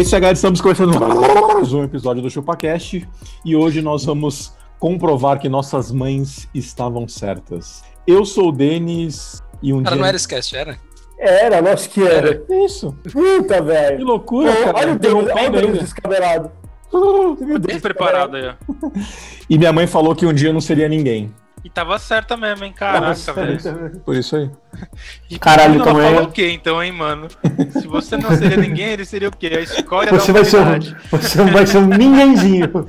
É isso aí, galera. Estamos começando mais um episódio do ChupaCast e hoje nós vamos comprovar que nossas mães estavam certas. Eu sou o Denis e um Cara, dia. não era esse cast, era? Era, lógico que era. Isso. Puta, Que velho. loucura, Pô, cara. Olha o Deus, olha o Deus ainda. descabelado. Bem preparado aí, ó. E minha mãe falou que um dia eu não seria ninguém. E tava certa mesmo, hein? Caraca, velho. Por isso aí. E Caralho, ela também falou é- o quê então, hein, mano? Se você não seria ninguém, ele seria o quê? A escória Você da vai, ser um, você vai ser um ninguémzinho.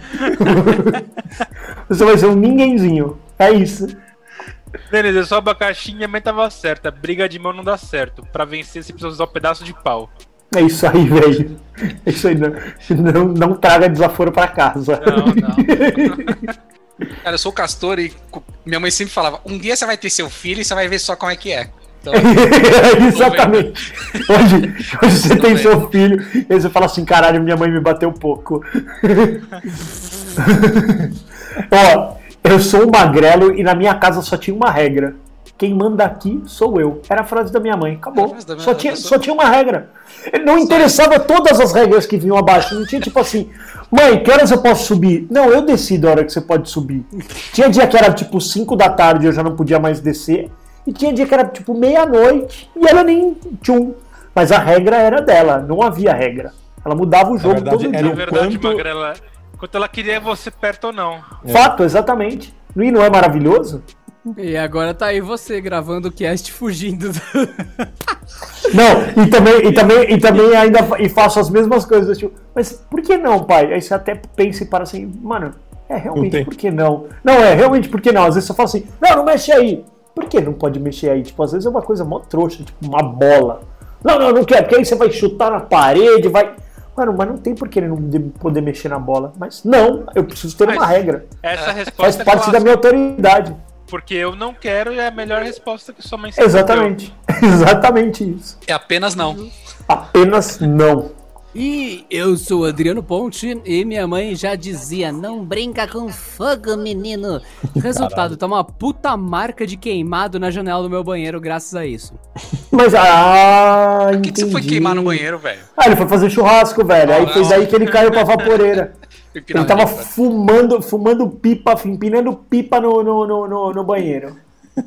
você vai ser um ninguémzinho. É isso. Eu sou abacaxi e minha mãe tava certa. Briga de mão não dá certo. Pra vencer, você precisa usar um pedaço de pau. É isso aí, velho. É isso aí. Não, não, não traga desaforo pra casa. Não, não. Cara, eu sou o Castor e minha mãe sempre falava: um dia você vai ter seu filho e você vai ver só como é que é. Então, Exatamente. Hoje, hoje você tem seu filho e você fala assim: caralho, minha mãe me bateu pouco. Ó, eu sou um magrelo e na minha casa só tinha uma regra. Quem manda aqui sou eu. Era a frase da minha mãe. Acabou. minha- Só tinha, sua- só tinha uma regra. Não interessava todas as regras que vinham abaixo. Não tinha tipo assim, mãe, que horas eu posso subir? Não, eu decido a hora que você pode subir. Tinha dia que era tipo 5 da tarde eu já não podia mais descer. E tinha dia que era tipo meia-noite e ela nem tchum. Mas a regra era dela, não havia regra. Ela mudava o jogo verdade, todo era dia. verdade, quanto- Magrela, quanto ela queria você perto ou não. Fato, exatamente. E não é maravilhoso? E agora tá aí você gravando o cast fugindo. do- Não, e também, e também, e também ainda e faço as mesmas coisas. Tipo, mas por que não, pai? Aí você até pensa e para assim, mano, é realmente por que não? Não, é realmente por que não? Às vezes você fala assim, não, não mexe aí. Por que não pode mexer aí? Tipo, às vezes é uma coisa mó trouxa, tipo uma bola. Não, não, não quero, porque aí você vai chutar na parede, vai. Mano, mas não tem por que ele não de- poder mexer na bola. Mas não, eu preciso ter Mas uma regra. Essa É, resposta Faz é parte da clássica, minha autoridade. Porque eu não quero e é a melhor resposta que sua mãe sempre Exatamente. Exatamente isso. é apenas não. Apenas não. E eu sou o Adriano Ponte e minha mãe já dizia: não brinca com fogo, menino. Resultado, tá uma puta marca de queimado na janela do meu banheiro, graças a isso. Mas, ah, Por que, que você foi queimar no banheiro, velho? Ah, ele foi fazer churrasco, velho. Aí foi daí que ele caiu pra vaporeira. Ele tava fumando, fumando pipa, empinando pipa no, no, no, no, no banheiro.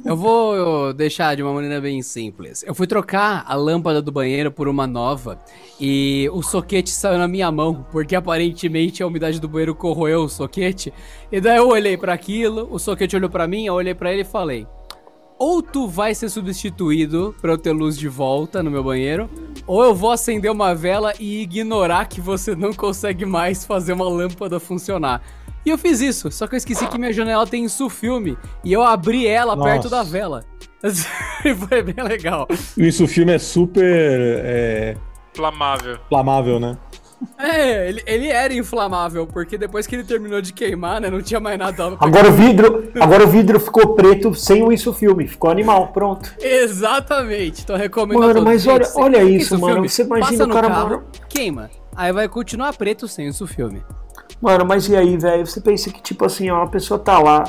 Eu vou deixar de uma maneira bem simples. Eu fui trocar a lâmpada do banheiro por uma nova e o soquete saiu na minha mão, porque aparentemente a umidade do banheiro corroeu o soquete. E daí eu olhei pra aquilo, o soquete olhou pra mim, eu olhei pra ele e falei: ou tu vai ser substituído pra eu ter luz de volta no meu banheiro, ou eu vou acender uma vela e ignorar que você não consegue mais fazer uma lâmpada funcionar. E eu fiz isso, só que eu esqueci que minha janela tem filme e eu abri ela Nossa. perto da vela. E Foi bem legal. Isso o filme é super é, inflamável, né? É, ele, ele era inflamável, porque depois que ele terminou de queimar, né, não tinha mais nada. Agora o vidro, agora o vidro ficou preto sem o isso filme. Ficou animal, pronto. Exatamente, então recomendo Mano, mas olha- Gente, olha isso, mano, filme, você imagina o cara, carro, mano. queima. Aí vai continuar preto sem isso filme. Mano, mas e aí, velho? Você pensa que, tipo assim, ó, a pessoa tá lá.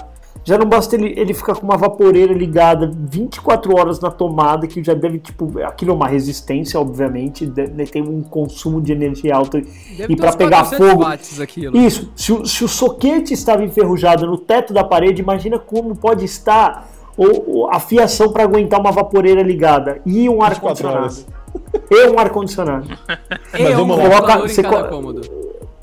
Já não basta ele, ele ficar com uma vaporeira ligada 24 horas na tomada, que já deve, tipo, aquilo é uma resistência, obviamente, de- né, tem um consumo de energia alto. Deve e uns pegar 400 fogo. aquilo. Isso, se o, se o soquete estava enferrujado no teto da parede, imagina como pode estar o, o- a fiação para aguentar uma vaporeira ligada e um 24 ar-condicionado. horas. E um ar-condicionado. É um vamos lá. computador Coloca- em você cada co- cômodo.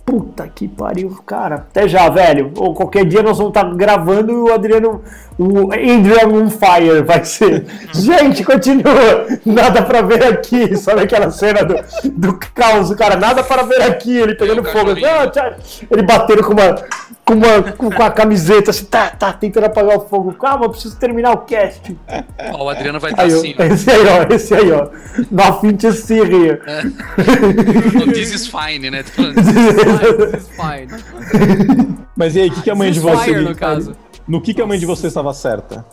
Puta que pariu, cara. Até já, velho. Ou qualquer dia nós vamos estar gravando e o Adriano. O Adrian on fire vai ser. Gente, continua. Nada pra ver aqui. Sabe aquela cena do, do caos, cara? Nada para ver aqui. Ele pegando É, fogo. Ah. Ele batendo com uma, com, uma, com, a camiseta assim, tá, tá, tentando apagar o fogo. Calma, eu preciso terminar o cast. Ó, o Adriano vai estar Aí, ó, assim, ó. esse aí, ó, esse aí, ó. To see here. No This is fine, né? Mas e aí, o que, que a mãe de This is você. fire, no caso. No que, que a mãe de você estava certa?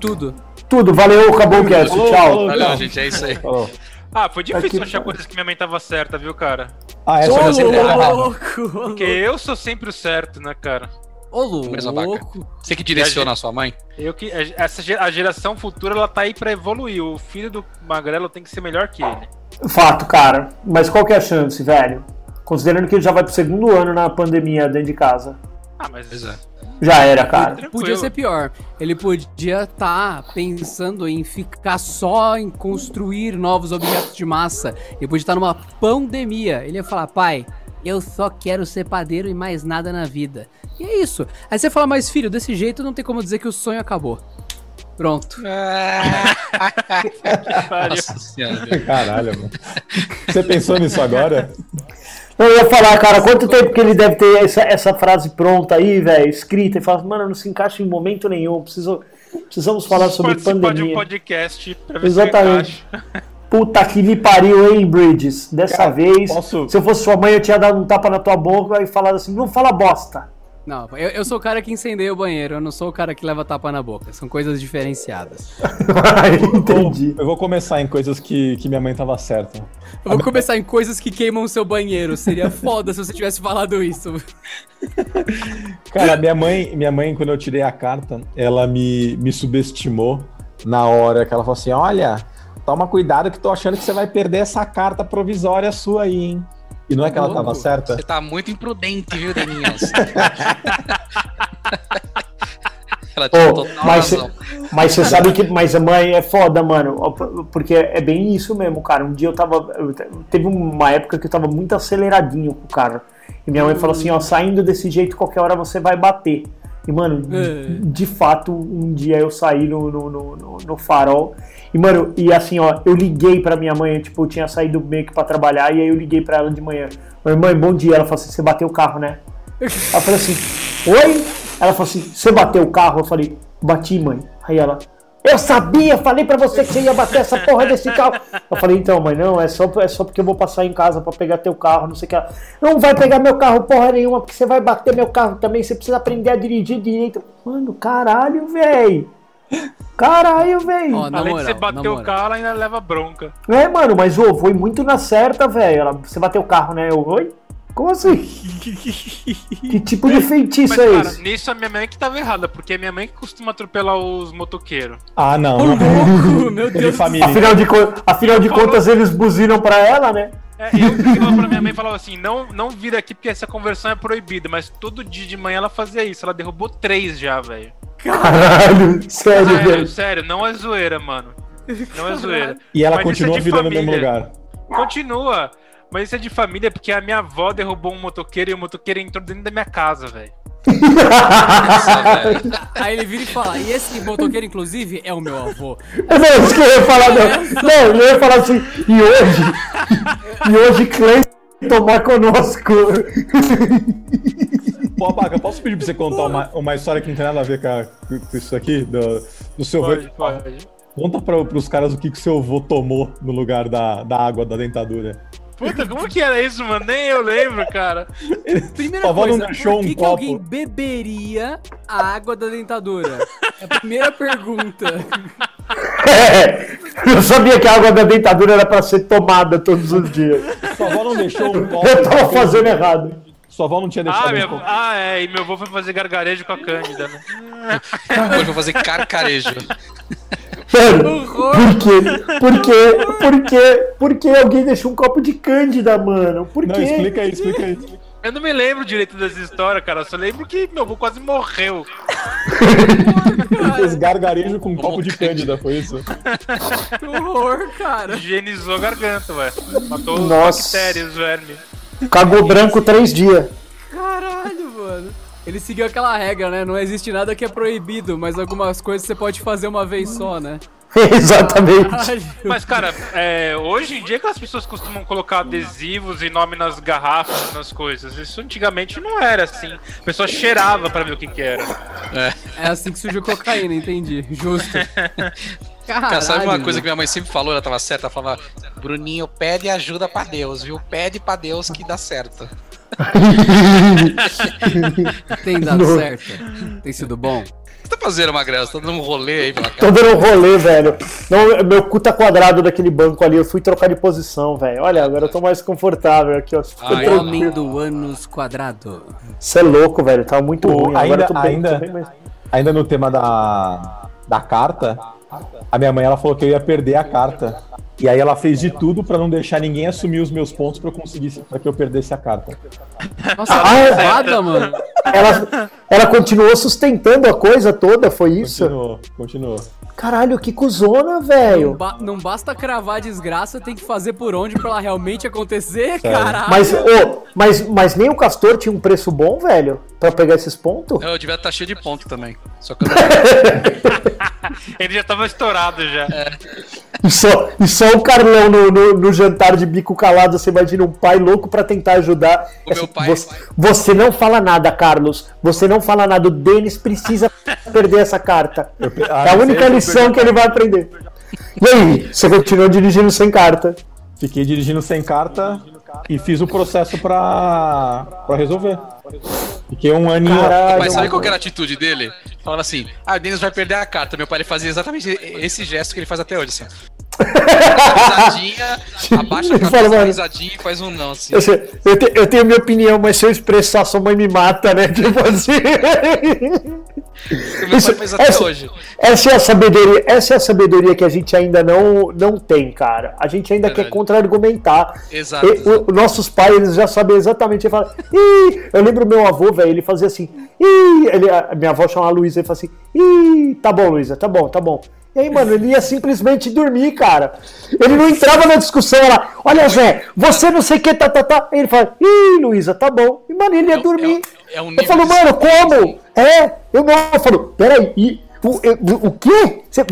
Tudo, tudo. Valeu, acabou o cast, Falou, tchau. falou. Valeu, Tchau. gente, é isso aí. Falou. Ah, foi difícil Aqui- achar coisas que minha mãe tava certa, viu, cara? Ah, essa Ô, eu louco. errada. louco, ô Porque eu sou sempre o certo, né, cara? louco. Mesma vaca. Você que direciona a sua mãe? Eu que essa ge- a geração futura ela tá aí pra evoluir. O filho do Magrelo tem que ser melhor que ele. Fato, cara. Mas qual que é a chance, velho? Considerando que ele já vai pro segundo ano na pandemia dentro de casa. Ah, mas Pois é. Já era, cara. tranquilo. Podia ser pior. Ele podia estar pensando em ficar só em construir novos objetos de massa. Ele podia estar numa pandemia. Ele ia falar, pai, eu só quero ser padeiro e mais nada na vida. E é isso. Aí você fala, mas filho, desse jeito não tem como dizer que o sonho acabou. Pronto. Pariu. Nossa senhora. Caralho, mano. Você pensou nisso agora? Eu ia falar, cara, quanto tempo que ele deve ter essa, essa frase pronta aí, velho, escrita, e fala, mano, não se encaixa em momento nenhum, preciso, precisamos falar sobre Participar de um pandemia. podcast pra ver Exatamente. se. Puta que me pariu, hein, Bridges? Dessa Cara, vez, posso- se eu fosse sua mãe, eu tinha dado um tapa na tua boca e falado assim, não fala bosta. Não, eu, eu sou o cara que incendeia o banheiro, eu não sou o cara que leva tapa na boca. São coisas diferenciadas. Entendi. Eu vou começar em coisas que, que minha mãe tava certa. Eu vou começar em coisas que queimam o seu banheiro. Seria foda se você tivesse falado isso. Cara, minha mãe, minha mãe, quando eu tirei a carta, ela me, me subestimou na hora que ela falou assim: olha, toma cuidado que tô achando que você vai perder essa carta provisória sua aí, hein? E não é que ela tava certa? Você tá muito imprudente, viu, Deninhas? Ela tinha Ô, total mas. Mas você sabe que. Mas a mãe é foda, mano. Porque é bem isso mesmo, cara. Um dia eu tava. eu Teve uma época que eu tava muito aceleradinho com o cara. E minha mãe falou assim: ó, saindo desse jeito, qualquer hora você vai bater. E, mano, É. de, de fato, um dia eu saí no, no, no, no- farol. E, mano, e assim, ó, eu liguei pra minha mãe, tipo, eu tinha saído meio que pra trabalhar. E aí eu liguei pra ela de manhã: Oi, mãe, bom dia. Ela falou assim: você bateu o carro, né? Ela falou assim, oi? Ela falou assim, você bateu o carro? Eu falei, bati, mãe. Aí ela, eu sabia, falei pra você que você ia bater essa porra desse carro. Eu falei, então, mãe, não, é só, é só porque eu vou passar em casa pra pegar teu carro, não sei o que. Ela, Não vai pegar meu carro porra nenhuma, porque você vai bater meu carro também, você precisa aprender a dirigir direito. Mano, caralho, velho. Caralho, velho. Na Além moral, de você bater o carro, ela ainda leva bronca. É, mano, mas ô, foi muito na certa, velho. Você bateu o carro, né? Eu, oi? Como assim? que tipo de feitiço Mas, é cara, esse? nisso a minha mãe que tava errada, porque é minha mãe que costuma atropelar os motoqueiros. Ah, não. Ô, louco, meu de Deus família. Afinal de, co- afinal de contas, eles buzinam pra ela, né? É, eu pegava pra minha mãe e falava assim: não, não vira aqui porque essa conversão é proibida. Mas todo dia de manhã ela fazia isso. Ela derrubou três já, velho. Caralho, sério, Sério, velho. sério, não é zoeira, mano. Não é zoeira. E ela Mas é continua virando no mesmo lugar. Continua. Mas isso é de família porque a minha avó derrubou um motoqueiro e o motoqueiro entrou dentro da minha casa, velho. Aí ele vira e fala, e esse motoqueiro, inclusive, é o meu avô. Não, isso que eu ia falar, não. Não, eu ia falar assim, e hoje, e hoje Cleiton vai conosco. Pô, Abaca, posso pedir pra você contar uma, uma história que não tem nada a ver com, a- com isso aqui? Do, do seu avô? Pode, pode. Conta pra, pros caras o que, que seu avô tomou no lugar da, da água da dentadura. Puta, como que era isso, mano? Nem eu lembro, cara. Primeira Sua avó não coisa, deixou por que, um que copo? alguém beberia a água da dentadura? É a primeira pergunta. É, eu sabia que a água da dentadura era pra ser tomada todos os dias. Sua avó não deixou um copo. Eu tava fazendo errado. Sua avó não tinha deixado Ah, minha, um copo. ah, é, e meu avô foi fazer gargarejo com a Cândida, né? Hoje eu vou fazer carcarejo. Mano, por quê? Por quê? Por quê? Por que alguém deixou um copo de cândida, mano? Por Não, quê? explica aí, explica aí. Eu não me lembro direito dessa história, cara. Eu só lembro que meu avô quase morreu. Ele fez gargarejo com um copo de cândida, foi isso? Que horror, cara. Higienizou a garganta, ué. Matou os Nossa. bactérias, verme. Cagou branco três dias. Caralho. Ele seguiu aquela regra, né? Não existe nada que é proibido, mas algumas coisas você pode fazer uma vez só, né? Exatamente. Mas, cara, é, hoje em dia que as pessoas costumam colocar adesivos e nome nas garrafas, nas coisas. Isso antigamente não era assim. A pessoa cheirava pra ver o que que era. É assim que surgiu cocaína, entendi. Justo. Cara, sabe uma Caralho, coisa que minha mãe sempre falou, ela tava certa? Ela falava, Bruninho, pede ajuda pra Deus, viu? Pede pra Deus que dá certo. Tem dado Não. certo? Tem sido bom? O que você tá fazendo, Magrela? Você tá dando um rolê aí pela Tô casa? dando um rolê, velho. Não, meu cu tá quadrado daquele banco ali. Eu fui trocar de posição, velho. Olha, agora eu tô mais confortável aqui, ó. Ai, Tô Homem do ânus quadrado. Você é louco, velho. Tava muito Pô, ruim. Agora ainda- eu tô bem, ainda- tô bem mais... Ainda no tema da, da carta, a minha mãe ela falou que eu ia perder a carta. E aí ela fez de tudo pra não deixar ninguém assumir os meus pontos pra eu conseguir para que eu perdesse a carta. Nossa, Ah, é? roubada, mano. Ela, ela continuou sustentando a coisa toda, foi isso? Continuou, continuou. Caralho, que cuzona, Não, velho. ba- não basta cravar a desgraça, tem que fazer por onde pra ela realmente acontecer, caralho. Mas, ô, mas, mas nem o Castor tinha um preço bom, velho, pra pegar esses pontos? Eu devia estar cheio de ponto também. Só que eu Ele já tava estourado já. E só, e só o Carlão no, no, no jantar de bico calado, você imagina um pai louco pra tentar ajudar. O meu Assim, pai- você, você não fala nada, Carlos. Você não fala nada. O Denis precisa perder essa carta. Ah, é a eu única eu lição que ele vai aprender. E aí, você continuou dirigindo sem carta? Fiquei dirigindo sem carta e fiz o processo pra resolver. Fiquei um aninho. Caralho. Mas sabe qual que era a atitude dele? Falando assim, ah, o Denis vai perder a carta. Meu pai ele fazia exatamente esse gesto que ele faz até hoje, assim. risadinha, abaixa a fala, cabeça, dá uma mano. risadinha e faz um não, assim. Eu, sei- eu te- eu tenho minha opinião, mas se eu expressar, sua mãe me mata, né? Tipo assim. O Isso- essa- hoje. Essa é a sabedoria, essa é a sabedoria que a gente ainda não, não tem, cara. A gente ainda Verdade. quer contra-argumentar. Exato. E o- os nossos pais, eles já sabem exatamente. Fala, Ih! Eu lembro meu avô, velho, ele fazia assim, Ih! Ele, minha avó chamava Luísa, ele fala assim, Ih, tá bom, Luísa, tá bom, tá bom. E aí, mano, ele ia simplesmente dormir, cara. Ele não entrava na discussão lá, olha, Zé, você não sei o que, tá, tá, tá. Ele fala, Ih, Luísa, tá bom. E, mano, ele ia É dormir. é um- é um eu falo, mano, como? É, eu não, eu falo, peraí, e, o, eu- o quê? Você,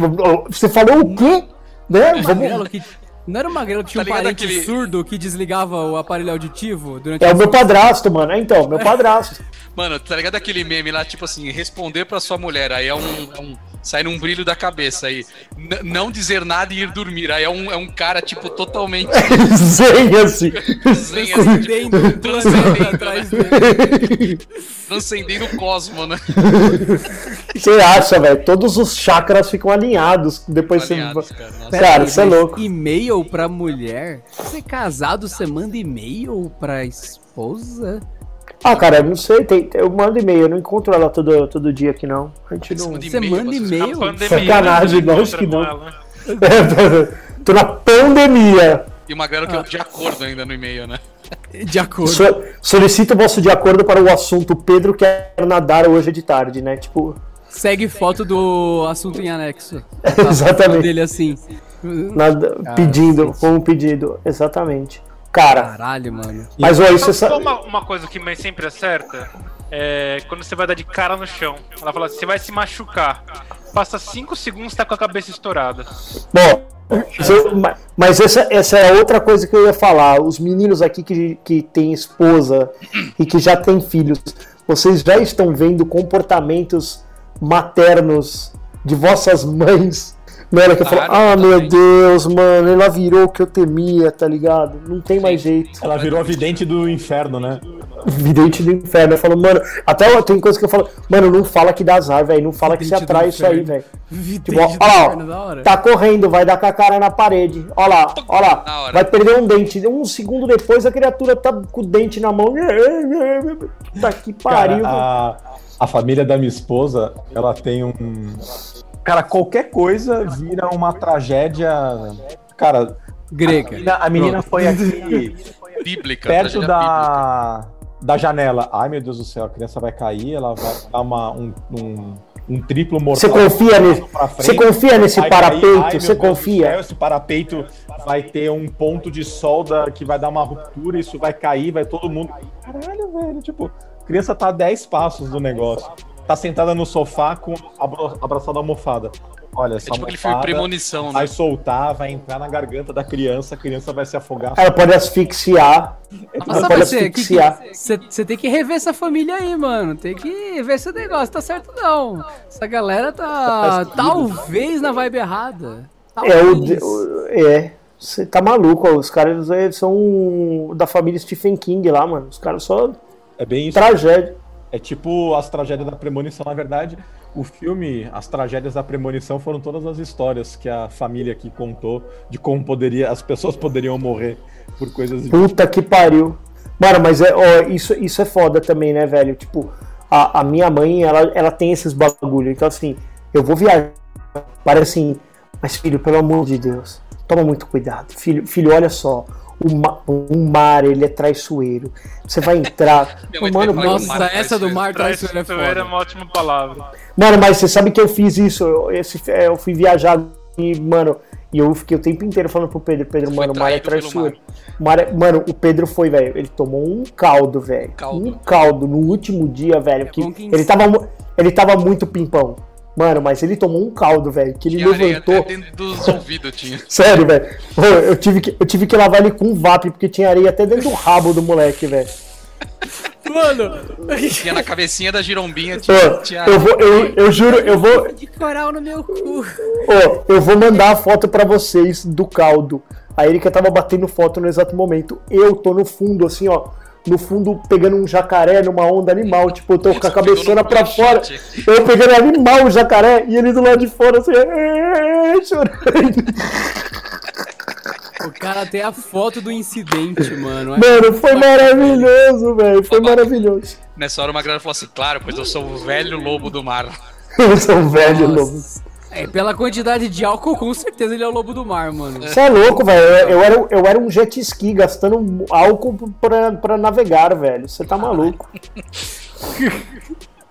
você falou o quê? Né? Vamos, que... Não era o Magrelo que tinha Tá um parente aquele- surdo que desligava o aparelho auditivo durante é o meu padrasto, mano. É, então, meu padrasto. Mano, tá ligado aquele meme lá, tipo assim, responder pra sua mulher, aí é um. é um sai num brilho da cabeça aí. N- não dizer nada e ir dormir. Aí é um, é um cara, tipo, totalmente Zen, assim. zen, assim, tipo, Transcendendo o planeta transcendendo, atrás né? dele. transcendendo o cosmo, né? Você acha, velho? Todos os chakras ficam alinhados depois Alinhados, você. cara. Nossa. Cara, você é louco. E-mail pra mulher? Você é casado, você manda e-mail pra esposa? Ah, cara, não sei. Tem, eu mando e-mail, eu não encontro ela todo, todo dia aqui, não. A gente não. manda Você E-mail, manda A e-mail? Sacanagem, né, lógico que não. ela. Tô na pandemia. E uma galera que é de acordo ainda no e-mail, né? De acordo. So- solicito o vosso de acordo para o assunto Pedro quer nadar hoje de tarde, né? Tipo, Segue foto do assunto em anexo. Exatamente. Dele assim. nada, pedindo, com um pedido. Exatamente. Cara, Caralho, mano. mas olha, você Só sabe. uma, uma coisa que mãe sempre acerta é quando você vai dar de cara no chão. Ela fala assim, você vai se machucar. Passa 5 segundos tá com a cabeça estourada. Bom, ma- mas essa, essa é outra coisa que eu ia falar. Os meninos aqui que, que têm esposa e que já têm filhos, vocês já estão vendo comportamentos maternos de vossas mães. Na hora que eu falo, ah meu totalmente. Deus, mano, ela virou o que eu temia, tá ligado? Não tem mais jeito. Ela virou a vidente do inferno, né? Vidente do inferno. Eu falo, mano, até tem coisa que eu falo, mano, não fala que dá azar, velho. Não fala que você Vidente do atrai isso aí, velho. Vidente Tipo, ó, do ó tá correndo, vai dar com a cara na parede. Ó lá, ó lá, vai perder um dente. Um segundo depois a criatura tá com o dente na mão. Tá que pariu. Cara, a, a família da minha esposa, ela tem um. Cara, qualquer coisa vira uma tragédia. Cara, a Grega. menina, a menina foi aqui Bíblica. perto da, da janela. Ai meu Deus do céu, a criança vai cair, ela vai dar uma, um, um, um triplo Você mortal. confia nesse, pra frente, você confia nesse vai cair. Ai, parapeito? meu Você confia? céu, esse parapeito vai ter um ponto de solda que vai dar uma ruptura, isso vai cair, vai todo mundo. Caralho, velho, tipo, a criança tá a 10 passos do negócio. Tá sentada no sofá com abra- abraçada à almofada. Olha, É tipo aquele filme almofada Premonição, né? vai soltar, vai entrar na garganta da criança, a criança vai se afogar. Ela pode asfixiar. Nossa, pode você asfixiar. você tem que rever essa família aí, mano. Tem que ver se o negócio tá certo, não. Essa galera tá talvez na vibe errada. É, o, Talvez. o- é. Você tá maluco, ó, os caras é, são da família Stephen King lá, mano. Os caras só É bem isso. tragédia. É tipo as tragédias da premonição, na verdade. O filme, as tragédias da premonição foram todas as histórias que a família aqui contou de como poderia, as pessoas poderiam morrer por coisas Puta que pariu. Mano, mas é, ó, isso, isso é foda também, né, velho? Tipo, a, a minha mãe, ela, ela tem esses bagulho. Então, assim, eu vou viajar. Parece assim, mas filho, pelo amor de Deus, toma muito cuidado. Filho, filho olha só. O, ma- o mar, ele é traiçoeiro. Você vai entrar. Mano, que Nossa, mar essa do traiçoeiro. mar traiçoeiro é Traiçoeira é foda. uma ótima palavra. Mano, mas você sabe que eu fiz isso. Eu, esse, é, eu fui viajar e, mano, e eu fiquei o tempo inteiro falando pro Pedro, Pedro, mano, o mar é traiçoeiro. Mar é- mano, o Pedro foi, velho. Ele tomou um caldo, velho. Um caldo no último dia, velho. Que bom que ele, tava, ele tava muito pimpão. Mano, mas ele tomou um caldo, velho. Que ele Tinha areia levantou. até dentro dos ouvidos, tinha. Sério, velho. Ô, Eu tive, que, eu tive que lavar ele com VAP, porque tinha areia até dentro do rabo do moleque, velho. Mano, Tinha na cabecinha da girombinha, Ô, tinha. tinha... Eu vou, eu, eu juro, eu vou, de coral no meu cu. Ó, eu vou mandar a foto pra vocês do caldo. A Erika tava batendo foto no exato momento. Eu tô no fundo, assim, ó. No fundo, pegando um jacaré numa onda animal. Tipo, eu tô com a cabeçona pra fora. Eu pegando animal o jacaré e ele do lado de fora, assim, chorando. O cara tem a foto do incidente, mano. É Mano, foi maravilhoso, velho. Foi maravilhoso. Nessa hora o Magrano falou assim: claro, pois eu sou o velho lobo do mar. Eu sou um velho Nossa. lobo. É, pela quantidade de álcool, com certeza ele é o lobo do mar, mano. Você é louco, velho. Eu, eu era, eu era um jet ski gastando álcool pra, pra navegar, velho. Você tá maluco.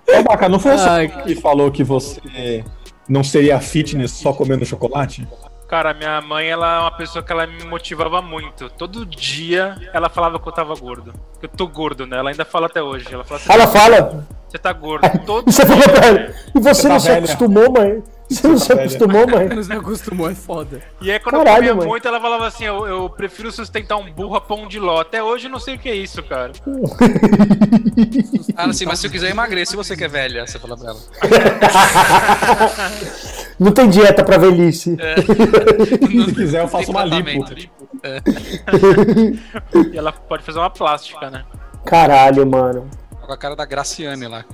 Ô, Baca, não foi Ai, que falou que você não seria fitness só comendo chocolate? Cara, minha mãe, ela é uma pessoa que ela me motivava muito. Todo dia ela falava que eu tava gordo. Que eu tô gordo, né? Ela ainda fala até hoje. Ela fala assim, Ela fala. você tá gordo. Todo você falou pra ela. E você Você tá não se velha. acostumou, mãe? Você não se acostumou, mãe? Não se acostumou, é foda. E aí, quando Caralho, eu comia mãe. muito, ela falava assim: eu, eu prefiro sustentar um burro a pão de ló. Até hoje eu não sei o que é isso, cara. Ah, assim, mas se eu quiser emagrecer, se você que é velha, você fala pra ela. Não tem dieta pra velhice. Se quiser, eu faço uma lipo. tratamento. E ela pode fazer uma plástica, né? Caralho, mano. Com a cara da Graciane lá.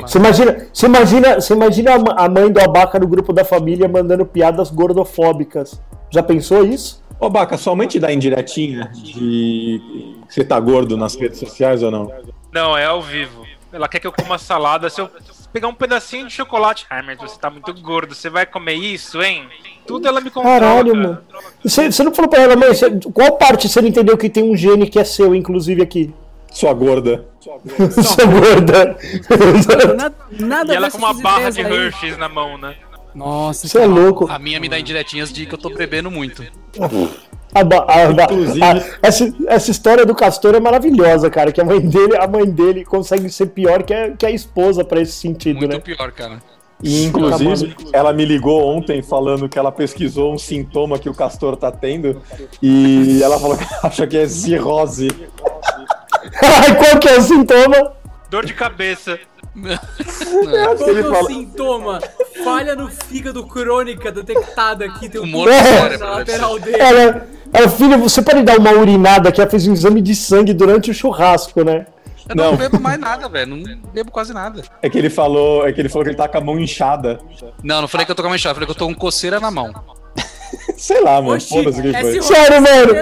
Você imagina, você imagina, você imagina a mãe do abaca no grupo da família mandando piadas gordofóbicas. Já pensou isso? Ô, Baca, sua mãe te dá indiretinha de que você tá gordo nas redes sociais ou não? Não, é ao vivo. Ela quer que eu coma salada. Se eu pegar um pedacinho de chocolate. Ai, mas você tá muito gordo. Você vai comer isso, hein? Tudo ela me controla. Caralho, cara. mano. Você, você não falou pra ela, mãe, você- qual parte você não entendeu que tem um gene que é seu, inclusive aqui? Sua gorda. Sua gorda. Nada, nada E ela com uma barra de aí. Hershey's na mão, né? Nossa, Você é louco. A minha me dá indiretinhas de que eu tô bebendo muito. A a a- essa, essa história do Castor é maravilhosa, cara. Que a mãe dele, a mãe dele consegue ser pior que a, que a esposa pra esse sentido, Muito né? pior, cara. E, inclusive, ela me ligou ontem falando que ela pesquisou um sintoma que o Castor tá tendo e ela falou que acha que é cirrose. Qual que é o sintoma? Dor de cabeça. Qual que é o fala- sintoma? Falha no fígado crônica detectada aqui. Tem um É. cérebro. na lateral dele. Ela, ela, filha, você pode dar uma urinada que ela fez um exame de sangue durante o churrasco, né? Eu não, Não. bebo mais nada, velho. Não bebo quase nada. É que ele falou, é que ele falou que ele tá com a mão inchada. Não, não falei que eu tô com a manchada, falei que eu tô com coceira na mão. Sei lá, mano. Oxi, Foda-se é foi. Sério, mano.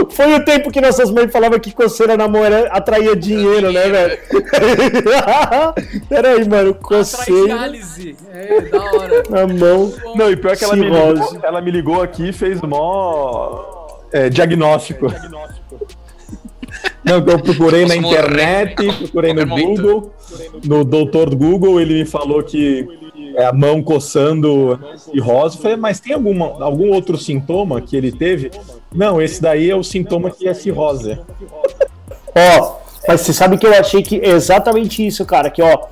Ó. Foi o tempo que nossas mães falavam que coceira na mão era, atraía dinheiro, né, velho? Peraí, mano. Coceira diálise. É, da hora. na mão. Não, e pior que ela me, ligou, ela me ligou aqui e fez mó é, diagnóstico. Não, que eu procurei na internet, procurei no. Google, no doutor Google, ele me falou que é a mão coçando e rosa. Eu falei, mas tem alguma, algum outro sintoma que ele teve? Não, esse daí é o sintoma que é cirrose. Ó, Mas você sabe que eu achei que é exatamente isso, cara. Que ó,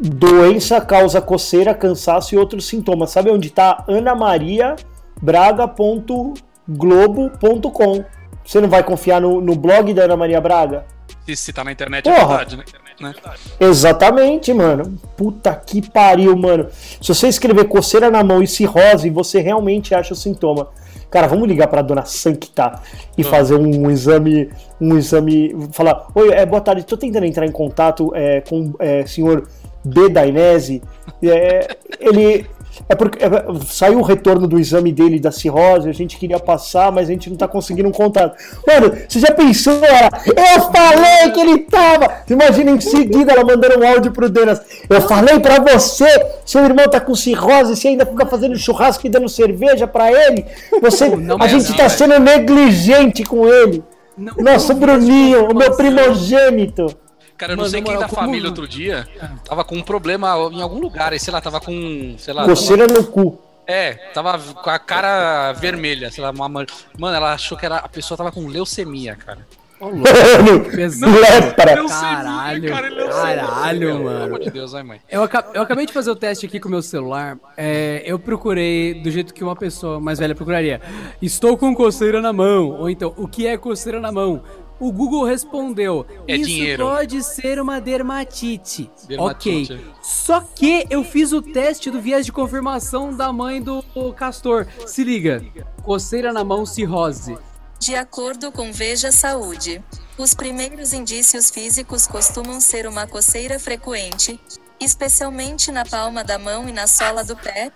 doença causa coceira, cansaço e outros sintomas. Sabe onde tá? anamariabraga.globo.com. Você não vai confiar no, no blog da Ana Maria Braga? Se, se tá na internet Porra. é verdade, né? Né? Exatamente, mano. Puta que pariu, mano. Se você escrever coceira na mão e cirrose, você realmente acha o sintoma. Cara, vamos ligar pra dona Sancta e fazer um, exame. Um exame. Falar: Oi, é, boa tarde, tô tentando entrar em contato é, com é, senhor B. Dainese. É, ele. É porque é, saiu o retorno do exame dele da cirrose, a gente queria passar, mas a gente não tá conseguindo um contato. Mano, você já pensou? Eu falei que ele tava! Imagina em seguida ela mandando um áudio pro Denas. Eu falei pra você, seu irmão tá com cirrose, você ainda fica fazendo churrasco e dando cerveja pra ele. Você, não, a mas gente não, tá velho. sendo negligente com ele. Não, Nosso não, Bruninho, o meu primogênito. Cara, eu não Mano, sei quem moral, da como- família outro dia tava com um problema em algum lugar, aí, sei lá, tava com. Sei lá. Coceira no cu. É, tava com a cara vermelha, sei lá, uma man- Mano, ela achou que era, a pessoa tava com leucemia, cara. Ô, louco, Mano, pesado. lepra. Caralho, é caralho, Pelo mano. amor de Deus, vai, mãe. Eu, aca- eu acabei de fazer o teste aqui com o meu celular. É, eu procurei do jeito que uma pessoa mais velha procuraria. Estou com coceira na mão. Ou então, o que é coceira na mão? O Google respondeu: É Isso dinheiro." pode ser uma dermatite. Dermatite. Ok. Só que eu fiz o teste do viés de confirmação da mãe do Castor. Se liga: coceira na mão, cirrose. De acordo com Veja Saúde, os primeiros indícios físicos costumam ser uma coceira frequente, especialmente na palma da mão e na sola do pé,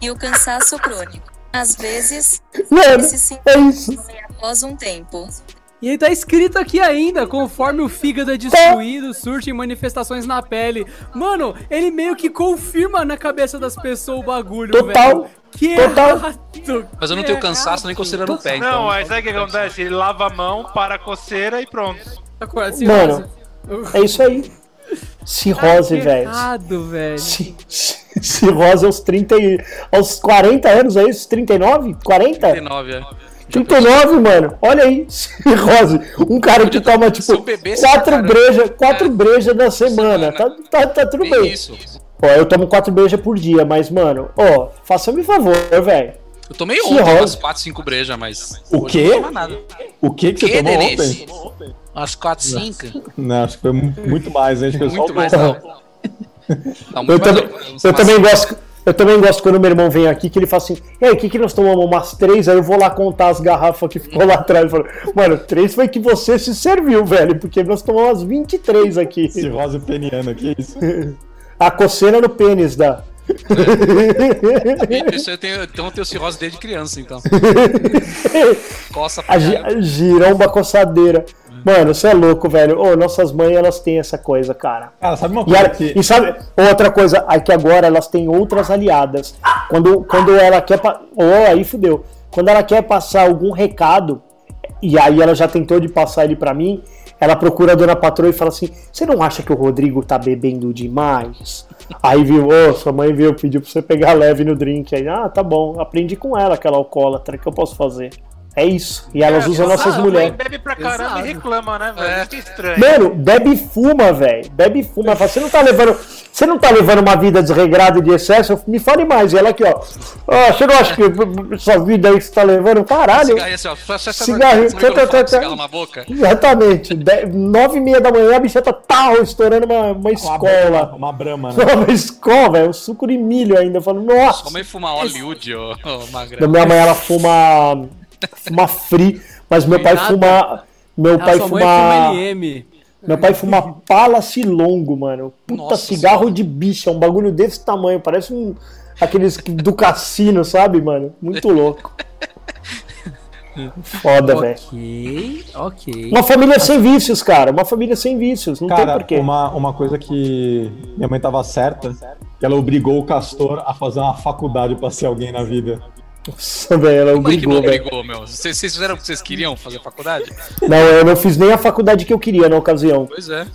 e o cansaço crônico. Às vezes, Mano, esse sim é isso. após um tempo. E aí tá escrito aqui ainda, conforme o fígado é destruído, surgem manifestações na pele. Mano, ele meio que confirma na cabeça das pessoas o bagulho, Total, velho. Que total. errado. Mas eu não tenho cansaço nem coceira no pé, Não, então. mas sabe o que acontece? Ele lava a mão, para a coceira e pronto. Se Mano, É isso aí. Cirrose, que velho. errado, velho. Ci- ci- Cirrose aos 30 e... aos 40 anos, é isso? 39? 40? 39, é. 39, mano. Olha aí, cirrose. Um cara que toma, eu tipo, quatro brejas quatro É. breja na semana. Tá, tá, tá tudo Bem isso. Ó, eu tomo quatro brejas por dia, mas, mano, ó, faça-me favor, velho. Eu tomei ontem rosa. umas 4, 5 brejas, mas. O quê? O que que você tomou Denise? ontem? Umas 4, 5. Não, acho que foi mu- muito mais, hein? Acho que foi só Muito o mais, não. Não, Eu eu também gosto. Eu também gosto quando meu irmão vem aqui que ele fala assim: E aí, o que, que nós tomamos? Umas três? Aí eu vou lá contar as garrafas que ficou lá atrás. Eu falo, Mano, três foi que você se serviu, velho, porque nós tomamos umas 23 aqui. Cirrose peniana, que isso? A coceira no pênis da. Isso eu tenho, então eu tenho cirrose desde criança, então. Coça A pra caralho. a giromba coçadeira. Mano, você é louco, velho. Ô, nossas mães, elas têm essa coisa, cara. Cara, sabe uma E, coisa ela- que. e sabe, outra coisa, aí que agora elas têm outras aliadas. Quando, quando ela quer. pa- Oh, aí fudeu. Quando ela quer passar algum recado, e aí ela já tentou de passar ele pra mim, ela procura a dona patroa e fala assim: Você não acha que o Rodrigo tá bebendo demais? Aí viu, ô, sua mãe viu, pediu pra você pegar leve no drink. Aí, ah, tá bom, aprendi com ela aquela alcoólatra, que eu posso fazer? É isso. E elas É, usam nossas mulheres. Bebe pra caramba Exato. e reclama, né, velho? É. Que é estranho. Mano, bebe e fuma, velho. Bebe e fuma. Você não tá levando. Você não tá levando uma vida desregrada e de excesso? Me fale mais. E ela aqui, ó. Ó, você não acha que essa vida aí que você tá levando? Caralho. Cigarro assim, ó. Cigarrinho, cigarro na boca? Exatamente. De- Nove e meia da manhã, a bicheta tá estourando uma, uma Uma escola. brama, uma brama, né? Uma escola, velho. Um suco de milho ainda. Eu falo, nossa. Sua mãe fuma Hollywood, ô, ô magrelo. Minha mãe, ela fuma. Fuma free. Mas meu pai fuma. Meu pai fuma. LM. Meu pai fuma Palace Longo, mano. Puta Nossa cigarro Senhora. de bicha, um bagulho desse tamanho. Parece um. Aqueles que- do cassino, sabe, mano? Muito louco. Foda, velho. Ok, ok. Uma família sem vícios, cara. Uma família sem vícios. Não tem Cara, porquê. uma, uma coisa que minha mãe tava certa, que ela obrigou o Castor a fazer uma faculdade pra ser alguém na vida. Nossa, velho, ela é obrigou, velho. brigou, meu? Vocês, vocês fizeram o que vocês queriam fazer faculdade? Não, eu não fiz nem a faculdade que eu queria na ocasião. Pois é.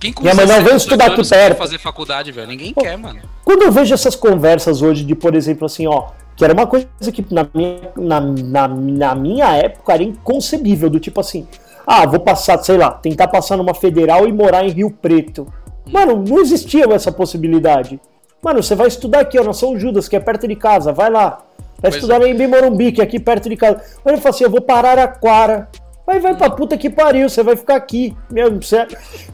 Quem Minha mãe, não, 17, vem estudar 18 anos aqui perto. fazer faculdade, velho? Ninguém quer, mano. Quando eu vejo essas conversas hoje de, por exemplo, assim, ó, que era uma coisa que na minha, na, na, na minha época era inconcebível, do tipo assim, Ah, vou passar, sei lá, tentar passar numa federal e morar em Rio Preto. Mano, não existia essa possibilidade. Mano, você vai estudar aqui, ó, na São Judas, que é perto de casa, vai lá. Vai estudar em Morumbi, que é aqui perto de casa. Aí ele fala assim: eu vou para Araraquara. Vai, vai pra puta que pariu, você vai ficar aqui. Minha, você-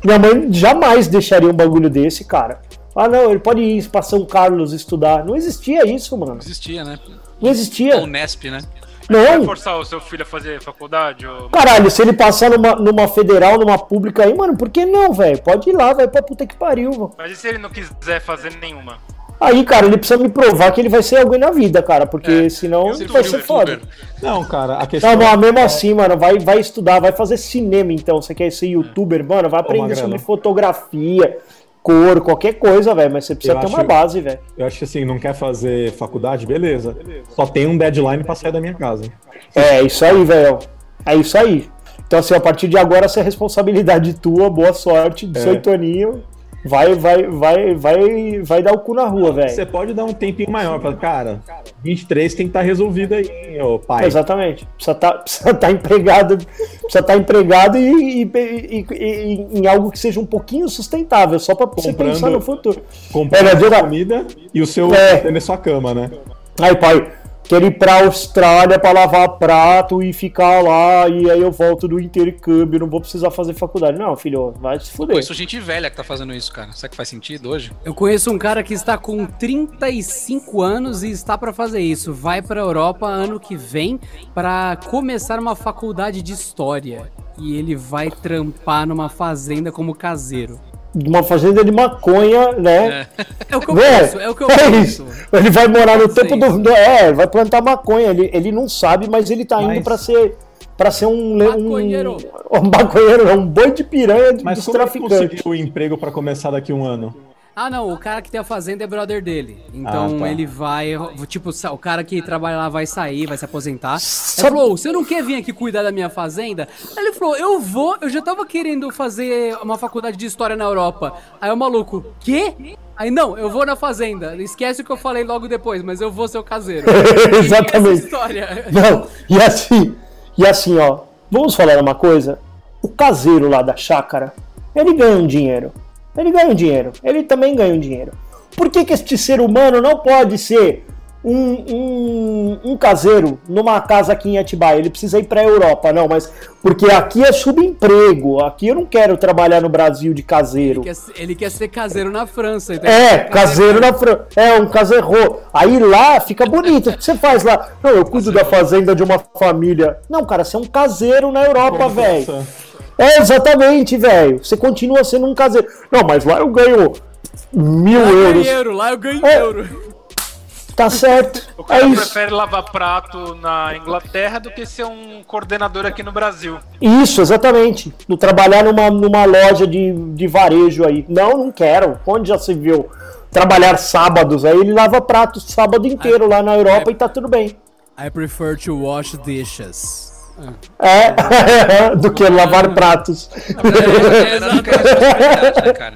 minha mãe jamais deixaria um bagulho desse, cara. Ah, não, ele pode ir pra São Carlos estudar. Não existia isso, mano. Existia, né? Não existia. O Nesp, né? Vai Não. forçar o seu filho a fazer faculdade? Ou... Caralho, se ele passar numa, numa federal, numa pública aí, mano, por que não, velho? Pode ir lá, vai pra puta que pariu, mano. Mas e se ele não quiser fazer nenhuma? Aí, cara, ele precisa me provar que ele vai ser alguém na vida, cara, porque É. senão Youtuber, vai ser foda. Não, cara, a questão. Não, mas mesmo assim, mano, vai, vai estudar, vai fazer cinema então. Você quer ser youtuber, mano, vai aprender sobre fotografia, cor, qualquer coisa, velho. Mas você precisa Eu ter acho- uma base, velho. Eu acho que assim, não quer fazer faculdade, beleza. Só tem um deadline pra sair da minha casa. É, isso aí, velho. É isso aí. Então, assim, a partir de agora, essa é responsabilidade tua, boa sorte, 18 aninho. Vai, vai, vai, vai, vai dar o cu na rua, velho. Você pode dar um tempinho maior pra. Cara, 23 tem que estar resolvido aí, hein, ô pai. Exatamente. Precisa estar precisa tá empregado, precisa tá empregado e, e- e- e- em algo que seja um pouquinho sustentável, só pra você Comprando- pensar no futuro. Comprar É, comida e o seu. É. sua cama, né? Aí, pai, quero ir pra Austrália pra lavar prato e ficar lá, e aí eu volto do intercâmbio, não vou precisar fazer faculdade. Não, filho, vai se fuder. Conheço gente velha que tá fazendo isso, cara. Será que faz sentido hoje? Eu conheço um cara que está com 35 anos e está pra fazer isso. Vai pra Europa ano que vem pra começar uma faculdade de história. E ele vai trampar numa fazenda como caseiro. Uma fazenda de maconha, né? É o que eu É, penso, é o que eu é penso. isso. Ele vai morar no topo do. do- É, vai plantar maconha. Ele, ele não sabe, mas ele tá indo Mas- pra ser. Pra ser um. le- um Maconheiro. Um maconheiro, é um boi de piranha de- Mas dos como traficantes. conseguiu o emprego pra começar daqui a um ano? Ah, não, o cara que tem a fazenda é brother dele. Então Ah, tá. ele vai, tipo, o cara que trabalha lá vai sair, vai se aposentar. Ele falou: você não quer vir aqui cuidar da minha fazenda? Aí ele falou: eu vou, eu já tava querendo fazer uma faculdade de história na Europa. Aí o maluco, quê? Aí não, eu vou na fazenda. Esquece o que eu falei logo depois, mas eu vou ser o caseiro. Exatamente. História. Não, e assim, e assim, ó, vamos falar uma coisa? O caseiro lá da chácara, ele ganha um dinheiro. Ele ganha um dinheiro. Ele também ganha um dinheiro. Por que, que este ser humano não pode ser um, um, um caseiro numa casa aqui em Atibaia? Ele precisa ir para a Europa, não, mas porque aqui é subemprego. Aqui eu não quero trabalhar no Brasil de caseiro. Ele quer, ser- ele quer ser caseiro na França. então É, quer caseiro na França. É, um caseiro. Aí lá fica bonito. O que você faz lá? Não, eu cuido da fazenda de uma família. Não, cara, você é um caseiro na Europa, velho. É, exatamente, velho. Você continua sendo um caseiro. Não, mas lá eu ganho mil Lá eu ganho euros. euro, lá eu ganho É. euro. Tá certo. O É cara isso. prefere lavar prato na Inglaterra do que ser um coordenador aqui no Brasil. Isso, exatamente. No trabalhar numa, numa loja de, de varejo aí. Não, não quero. Onde já se viu? Trabalhar sábados. Aí ele lava pratos sábado inteiro lá na Europa e tá tudo bem. I prefer to wash dishes. É, do que lavar pratos. É, né, cara?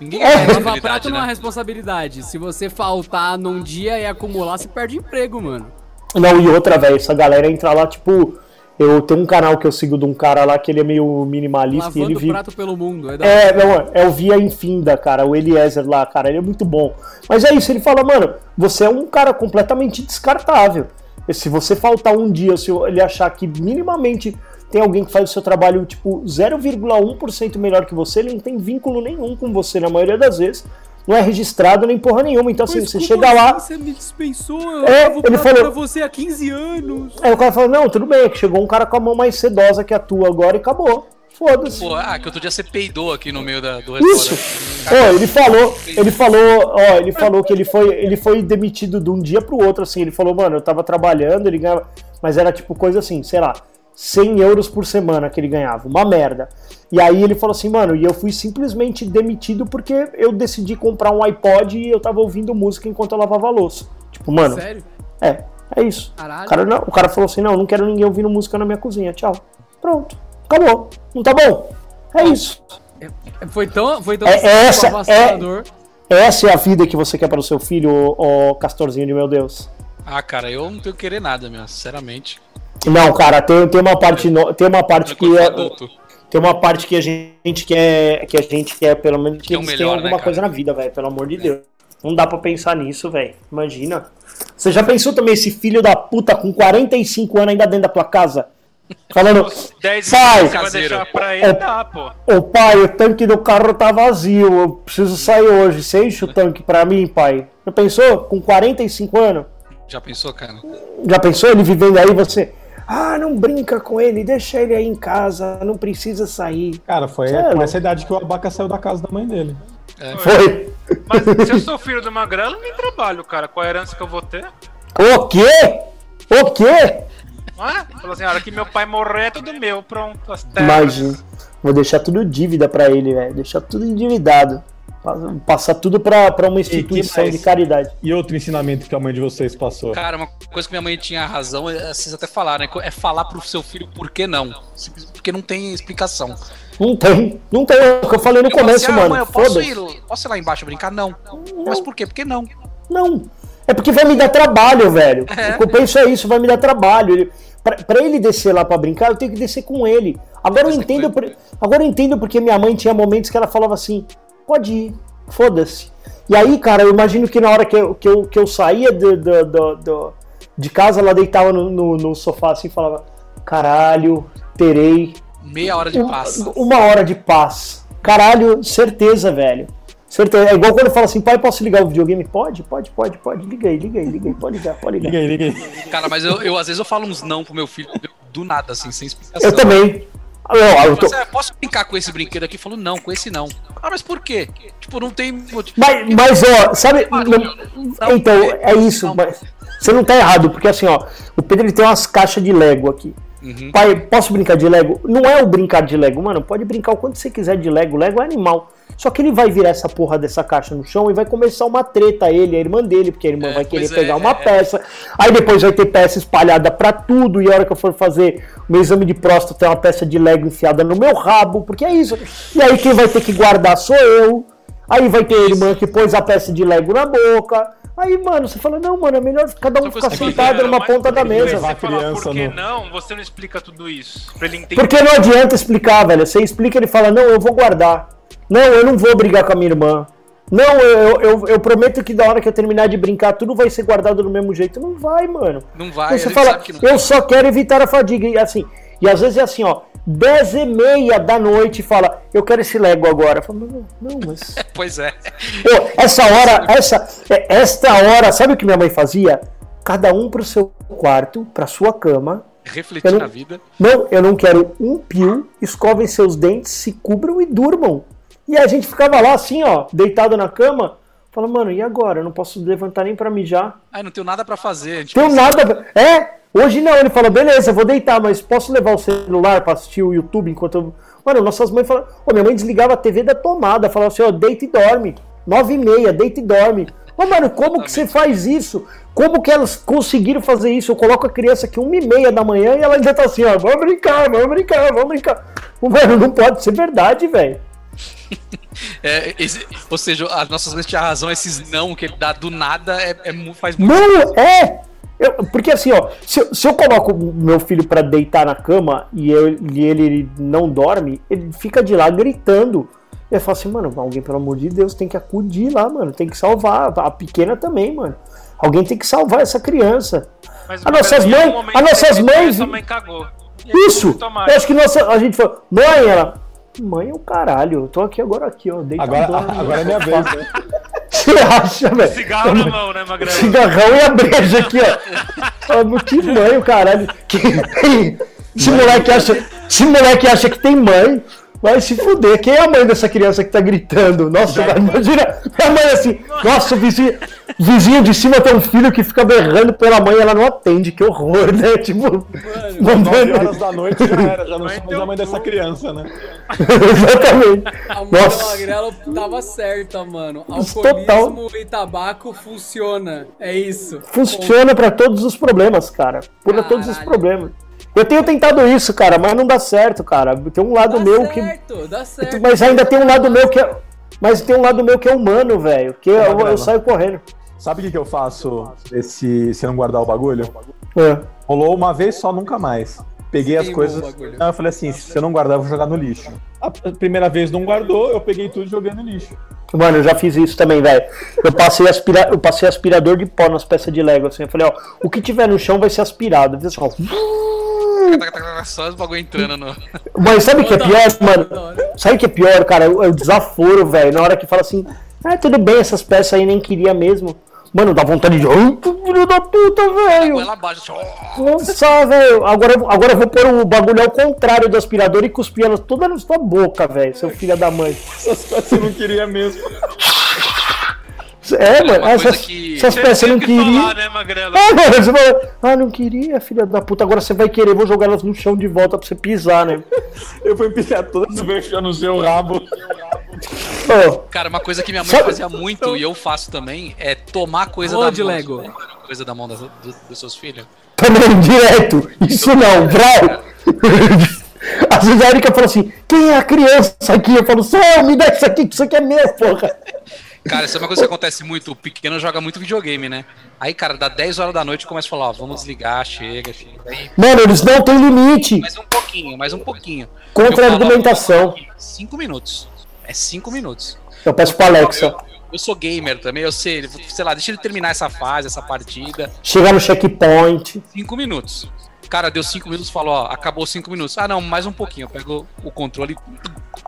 Ninguém quer Lavar prato não é né? responsabilidade. Se você faltar num dia e acumular, você perde emprego, mano. Não, e outra, velho, essa galera entra lá, tipo. Eu tenho um canal que eu sigo de um cara lá que ele é meio minimalista e ele Lavando vive. prato pelo mundo. É da É, não, é o Via Infinda, cara, o Eliezer lá, cara, ele é muito bom. Mas é isso, ele fala, mano, você é um cara completamente descartável. Se você faltar um dia, se ele achar que minimamente tem alguém que faz o seu trabalho, tipo, 0,1% melhor que você, ele não tem vínculo nenhum com você na maioria das vezes. Não é registrado nem porra nenhuma. Então, assim, Mas você chega lá. assim Você me dispensou, eu É, ele falou- pra você há 15 anos. Aí o cara fala, não, tudo bem, é que chegou um cara com a mão mais sedosa que a tua agora e acabou. Foda-se. Pô, ah, que outro dia você peidou aqui no meio da, do Isso. restaurante. Ó, ele falou, ele falou, ó, ele falou que ele foi, ele foi demitido de um dia pro outro, assim. Ele falou, mano, eu tava trabalhando, ele ganhava, mas era tipo coisa assim, sei lá, 100 euros por semana que ele ganhava, uma merda. E aí ele falou assim, mano, e eu fui simplesmente demitido porque eu decidi comprar um iPod e eu tava ouvindo música enquanto eu lavava a louça. Tipo, mano, Sério? é, é isso. Caralho. O cara, não, o cara falou assim, não, não quero ninguém ouvindo música na minha cozinha, tchau. Pronto, acabou. Não tá bom? É isso. Foi tão, foi tão É- essa- avassalador. Essa é a vida que você quer para o seu filho, ô, ô Castorzinho de meu Deus. Ah, cara, eu não tenho que querer nada, meu, sinceramente. Não, cara, tem, tem uma parte, no- tem uma parte que é, tem uma parte que a gente quer, que a gente quer pelo menos que Que é o eles melhor, tenham né, alguma cara? coisa na vida, velho, pelo amor de Deus. Não dá pra pensar nisso, velho. Imagina. Você já pensou também esse filho da puta com 45 anos ainda dentro da tua casa? Falando, Os 10 Pai! vai ele, dá, pô. ô pai, o tanque do carro tá vazio, eu preciso sair hoje. Você enche o tanque pra mim, pai? Já pensou? Com 45 anos? Já pensou, cara? Já pensou ele vivendo aí, você... Ah, não brinca com ele, deixa ele aí em casa, não precisa sair. Cara, foi Sério? com essa idade que o Abaca saiu da casa da mãe dele. Foi. Mas se eu sou filho do Magrelo, eu nem trabalho, cara. Qual a herança que eu vou ter? O quê? O quê? Não é? Falou assim, a hora que meu pai morrer é tudo meu, pronto. As terras. Imagina. Vou deixar tudo dívida pra ele, velho. Deixar tudo endividado. Pa- Passar tudo pra, pra uma instituição de caridade. E outro ensinamento que a mãe de vocês passou? Cara, uma coisa que minha mãe tinha razão, é, vocês até falaram, né? É falar pro seu filho por que não. Porque não tem explicação. Não tem. Não tem. É o que eu falei no Eu falo começo, assim, ah, mano. mãe, eu posso ir, posso ir lá embaixo brincar? Não. Mas por quê? Por que não? Não. É porque vai me dar trabalho, velho. É. Eu penso é isso, vai me dar trabalho. Ele, pra, pra ele descer lá pra brincar, eu tenho que descer com ele. Agora eu com entendo, por- agora eu entendo porque minha mãe tinha momentos que ela falava assim: pode ir, foda-se. E aí, cara, eu imagino que na hora que eu, que eu, que eu saía do, do- do- de casa, ela deitava no, no, no sofá assim e falava: caralho, terei Meia hora de um- paz. uma hora de paz. Caralho, certeza, velho. Certeza. É igual quando fala assim, pai, posso ligar o videogame? Pode, pode, pode, pode. Liga aí, liga aí, liga aí. Pode ligar, pode ligar. Liga aí, liga aí. Cara, mas eu, eu, às vezes eu falo uns não pro meu filho do nada, assim, sem explicação. Eu também. Não, eu tô- Mas, é, posso brincar com esse brinquedo aqui? Falou, não, com esse não. Ah, mas por quê? Tipo, não tem motivo. Mas, mas, ó, sabe. Não, Então, é isso. não. Mas você não tá errado, porque assim, ó, o Pedro ele tem umas caixas de Lego aqui. Uhum. Pai, posso brincar de Lego? Não é o brincar de Lego, mano. Pode brincar o quanto você quiser de Lego. Lego é animal. Só que ele vai virar essa porra dessa caixa no chão e vai começar uma treta, ele, a irmã dele, porque a irmã É, vai querer é, pegar uma é. peça. Aí depois vai ter peça espalhada pra tudo. E a hora que eu for fazer o meu exame de próstata, tem uma peça de Lego enfiada no meu rabo, porque é isso. E aí quem vai ter que guardar sou eu. Aí vai ter a irmã que pôs a peça de Lego na boca. Aí, mano, você fala, não, mano, é melhor cada um ficar sentado numa ponta da mesa. Você fala criança por que no- não, você não explica tudo isso. Pra ele entender. Porque não adianta explicar, velho. Você explica, ele fala, não, eu vou guardar. Não, eu não vou brigar com a minha irmã. Não, eu, eu, eu prometo que da hora que eu terminar de brincar, tudo vai ser guardado do mesmo jeito. Não vai, mano. Não vai, a você fala, sabe que não eu só quero evitar a fadiga. E assim, e às vezes é assim, ó, 10 e meia da noite fala, eu quero esse Lego agora. Eu falo, não, não, mas. Pois é. Pô, essa hora, essa, é- esta hora, sabe o que minha mãe fazia? Cada um pro seu quarto, pra sua cama. Refletir não- na vida. Não, eu não quero um pio, escovem seus dentes, se cubram e durmam. E a gente ficava lá assim, ó, deitado na cama, falando, mano, e agora? Eu não posso levantar nem pra mijar. Ai, não tenho nada pra fazer. Tenho nada. É, hoje não. Ele falou, beleza, vou deitar, mas posso levar o celular pra assistir o YouTube enquanto eu. Mano, nossas mães falaram. Ô, minha mãe desligava a TV da tomada, falava assim, ó, deita e dorme. Nove e meia, deita e dorme. Ô, mano, como que você faz isso? Como que elas conseguiram fazer isso? Eu coloco a criança aqui uma e meia da manhã e ela ainda tá assim, ó, vamos brincar, vamos brincar, vamos brincar. Ô, Mano, não pode ser verdade, velho. É, esse- ou seja, as nossas mães tinham razão, esses não que ele dá do nada é, é faz muito. Não, é! Eu- porque assim, ó, se, eu- se eu coloco o meu filho pra deitar na cama e, eu- e ele não dorme, ele fica de lá gritando. E eu falo assim, mano, alguém, pelo amor de Deus, tem que acudir lá, mano. Tem que salvar. A pequena também, mano. Alguém tem que salvar essa criança. Mas, As nossas mães- as nossas mães- mãe cagou. Isso! Eu acho que nossa, a gente falou, mãe, ela. Mãe é o caralho, eu tô aqui agora aqui, ó. Agora, agora é minha vez, né? Você acha, velho? Cigarro na mão, né, Magrelo? cigarrão e a breja aqui, ó. Ó, Que mãe, o caralho. Que... Esse, moleque acha... Esse moleque acha que tem mãe. Vai se fuder. Quem é a mãe dessa criança que tá gritando? Nossa, velho, imagina. A mãe assim. Nossa, o vizinho, vizinho de cima tem um filho que fica berrando pela mãe e ela não atende. Que horror, né? Tipo. Nove mandando. horas da noite já era, já não Vai somos a mãe dessa criança, né? Exatamente. A mãe Nossa. Magrelo tava certa, mano. Total. Alcoolismo e tabaco funciona. É isso. Funciona pra todos os problemas, cara. Pra todos os problemas. Eu tenho tentado isso, cara, mas não dá certo, cara. Tem um lado Dá meu que. certo, dá certo. Mas ainda tem um lado meu que é. Mas tem um lado meu que é humano, velho. Que eu, eu Magrelo. saio correndo. Sabe o que, que eu faço se, se não guardar o bagulho? É. Rolou uma vez só, nunca mais. Peguei as coisas. Não, eu falei assim: se você não guardar, eu vou jogar no lixo. A primeira vez não guardou, eu peguei tudo e joguei no lixo. Mano, eu já fiz isso também, velho. Eu passei aspira... eu passei aspirador de pó nas peças de Lego, assim. Eu falei, ó, o que tiver no chão vai ser aspirado. Eu assim, ó. Só os bagulho entrando no. Mas sabe o que é pior, mano? Sabe o que é pior, cara? É o desaforo, velho. Na hora que fala assim, ah, tudo bem, essas peças aí nem queria mesmo. Mano, dá vontade de. Filho da puta, velho! Ela baixa. Nossa, velho. Agora, eu- agora eu vou pôr o bagulho ao contrário do aspirador e cuspir elas toda na sua boca, velho, seu filho da mãe. Essas coisas eu não queria mesmo. É, mano, uma coisa essas, que- essas Você peças não que queria. falar, né, Magrela? Ah, mano, você ah, não queria, filha da puta. Agora você vai querer, vou jogar elas no chão de volta pra você pisar, né? Eu fui empilhar todas as vezes no seu rabo. Cara, uma coisa que minha mãe Sabe- fazia muito e eu faço também é tomar coisa Ô, da de mão. Lego. Coisa da mão das- do- dos seus filhos. também direto. Isso não, brau. Às vezes a Erika fala assim: quem é a criança aqui? Eu falo, só me dá isso aqui, que isso aqui é meu, porra. Cara, isso é uma coisa que acontece muito. O pequeno joga muito videogame, né? Aí, cara, dá 10 horas da noite começa a falar, ó, vamos desligar, chega, chega. Aí, Mano, eles não têm limite. mais um pouquinho, mais um pouquinho. Contra-argumentação. 5 minutos. É 5 minutos. Eu peço pra Alexa. Eu, eu sou gamer também, eu sei, sei lá, deixa ele terminar essa fase, essa partida. Chegar no checkpoint. 5 minutos. Cara, deu 5 minutos, falou, ó, acabou 5 minutos. Ah, não, mais um pouquinho. Eu pego o controle,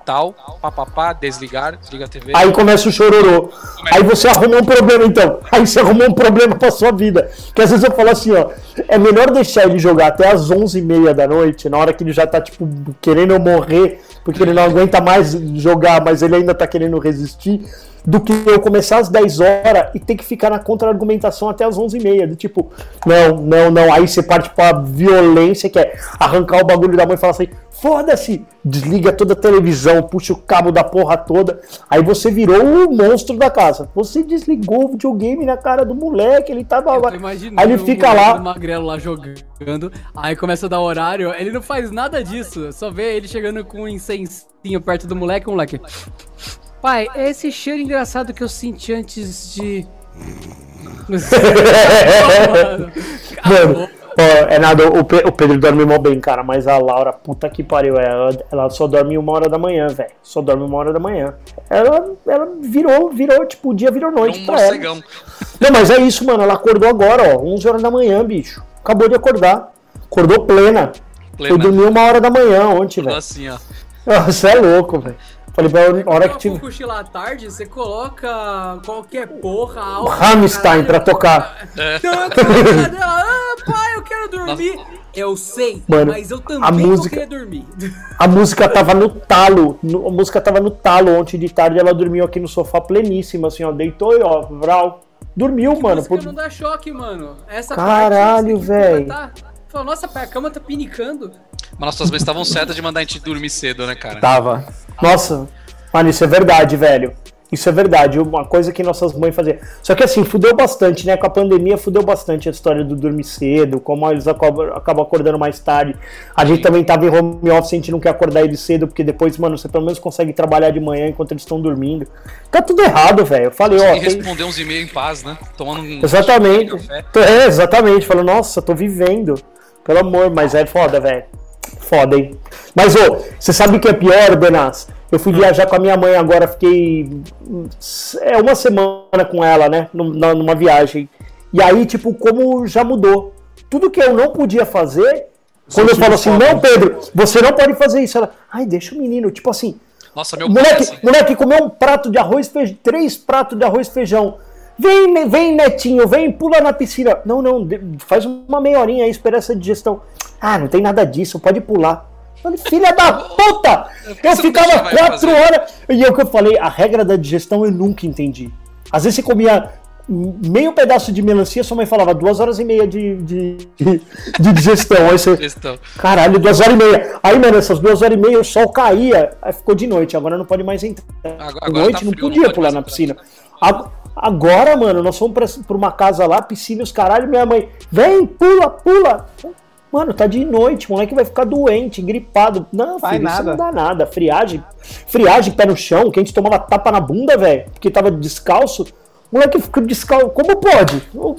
tal, papapá, desligar, desliga a TV. Aí começa o chororô. Aí você arruma um problema, então. Aí você arrumou um problema pra sua vida. Que às vezes eu falo assim, ó. É melhor deixar ele jogar até as 11h30 da noite, na hora que ele já tá, tipo, querendo morrer, porque ele não aguenta mais jogar, mas ele ainda tá querendo resistir, do que eu começar às 10 horas e ter que ficar na contra-argumentação até as 11h30. Do tipo, não, não, não. Aí você parte pra violência, que é arrancar o bagulho da mãe e falar assim: foda-se, desliga toda a televisão, puxa o cabo da porra toda. Aí você virou o monstro da casa. Você desligou o videogame na cara do moleque, ele tava lá. Aí ele fica lá. Magrelo lá jogando, aí começa a dar horário, ele não faz nada disso, só vê ele chegando com um incensinho perto do moleque, o moleque. Pai, é esse cheiro engraçado que eu senti antes de. Mano, ó, é nada, o, Pe- o Pedro dorme mó bem, cara, mas a Laura, puta que pariu, ela, ela só dorme uma hora da manhã, velho. Só dorme uma hora da manhã. Ela, ela virou, virou, tipo, o dia virou noite um pra ela. Não, mas é isso, mano. Ela acordou agora, ó. 11 horas da manhã, bicho. Acabou de acordar. Acordou plena. Plena. Foi dormir uma hora da manhã ontem, velho. Assim, ó. Você é louco, velho. Falei pra ela, a hora que Quando tiver. cochilar à tarde, você coloca qualquer porra alta. Rammstein pra tocar. Ah, pai, eu quero dormir. Eu sei, Mano, mas eu a também música- vou querer dormir. A música tava no talo. no- a música tava no talo ontem de tarde. Ela dormiu aqui no sofá pleníssima, assim, ó. Deitou e ó, vral. Dormiu, mano. música por- não dá choque, mano. Essa Caralho, parte, você Fala, nossa, pai, a cama tá pinicando. Mas nossas mães estavam certas de mandar a gente dormir cedo, né, cara? Tava. Nossa, mano, isso é verdade, velho. Isso é verdade, uma coisa que nossas mães faziam. Só que assim, fudeu bastante, né? Com a pandemia, fudeu bastante a história do dormir cedo, como eles acabam, acabam acordando mais tarde. A gente também tava em home office, a gente não quer acordar eles cedo, porque depois, mano, você pelo menos consegue trabalhar de manhã enquanto eles estão dormindo. Tá tudo errado, velho. Eu falei, ó. E tem- responder uns e-mails em paz, né? Tomando um Exatamente. café. É, exatamente. Falou, nossa, tô vivendo. Pelo amor, mas é foda, velho. Foda, hein? Mas, ô, você sabe o que é pior, Benas? Eu fui viajar com a minha mãe agora, fiquei. É uma semana com ela, né? num- na- Numa viagem. E aí, tipo, como já mudou. Tudo que eu não podia fazer. Quando eu falo assim, não, Pedro, você não pode fazer isso. Ela, ai, deixa o menino. Tipo assim, Nossa, meu pai é Moleque, assim. moleque comeu um prato de arroz, feijão, três pratos de arroz feijão. Vem, vem, netinho, vem, pula na piscina. Não, não, faz uma meia horinha aí, espera essa digestão. Ah, não tem nada disso, pode pular. Falei, filha da puta! Eu não ficava quatro horas. E é o que eu falei, a regra da digestão eu nunca entendi. Às vezes você comia meio pedaço de melancia, sua mãe falava duas horas e meia de, de, de- de digestão. Aí você. Caralho, duas horas e meia. Aí, mano, essas duas horas e meia o sol caía, aí ficou de noite. Agora não pode mais entrar. Agora- De noite tá não frio, não podia pode pular na piscina. Agora, mano, nós fomos pra, pra uma casa lá, piscina, os caralho, minha mãe, vem, pula, pula. Mano, tá de noite, moleque vai ficar doente, gripado. Não, filho, isso nada. não dá nada. Friagem, friagem, pé no chão, que a gente tomava tapa na bunda, velho, porque tava descalço. Moleque ficou descalço. Como pode? Eu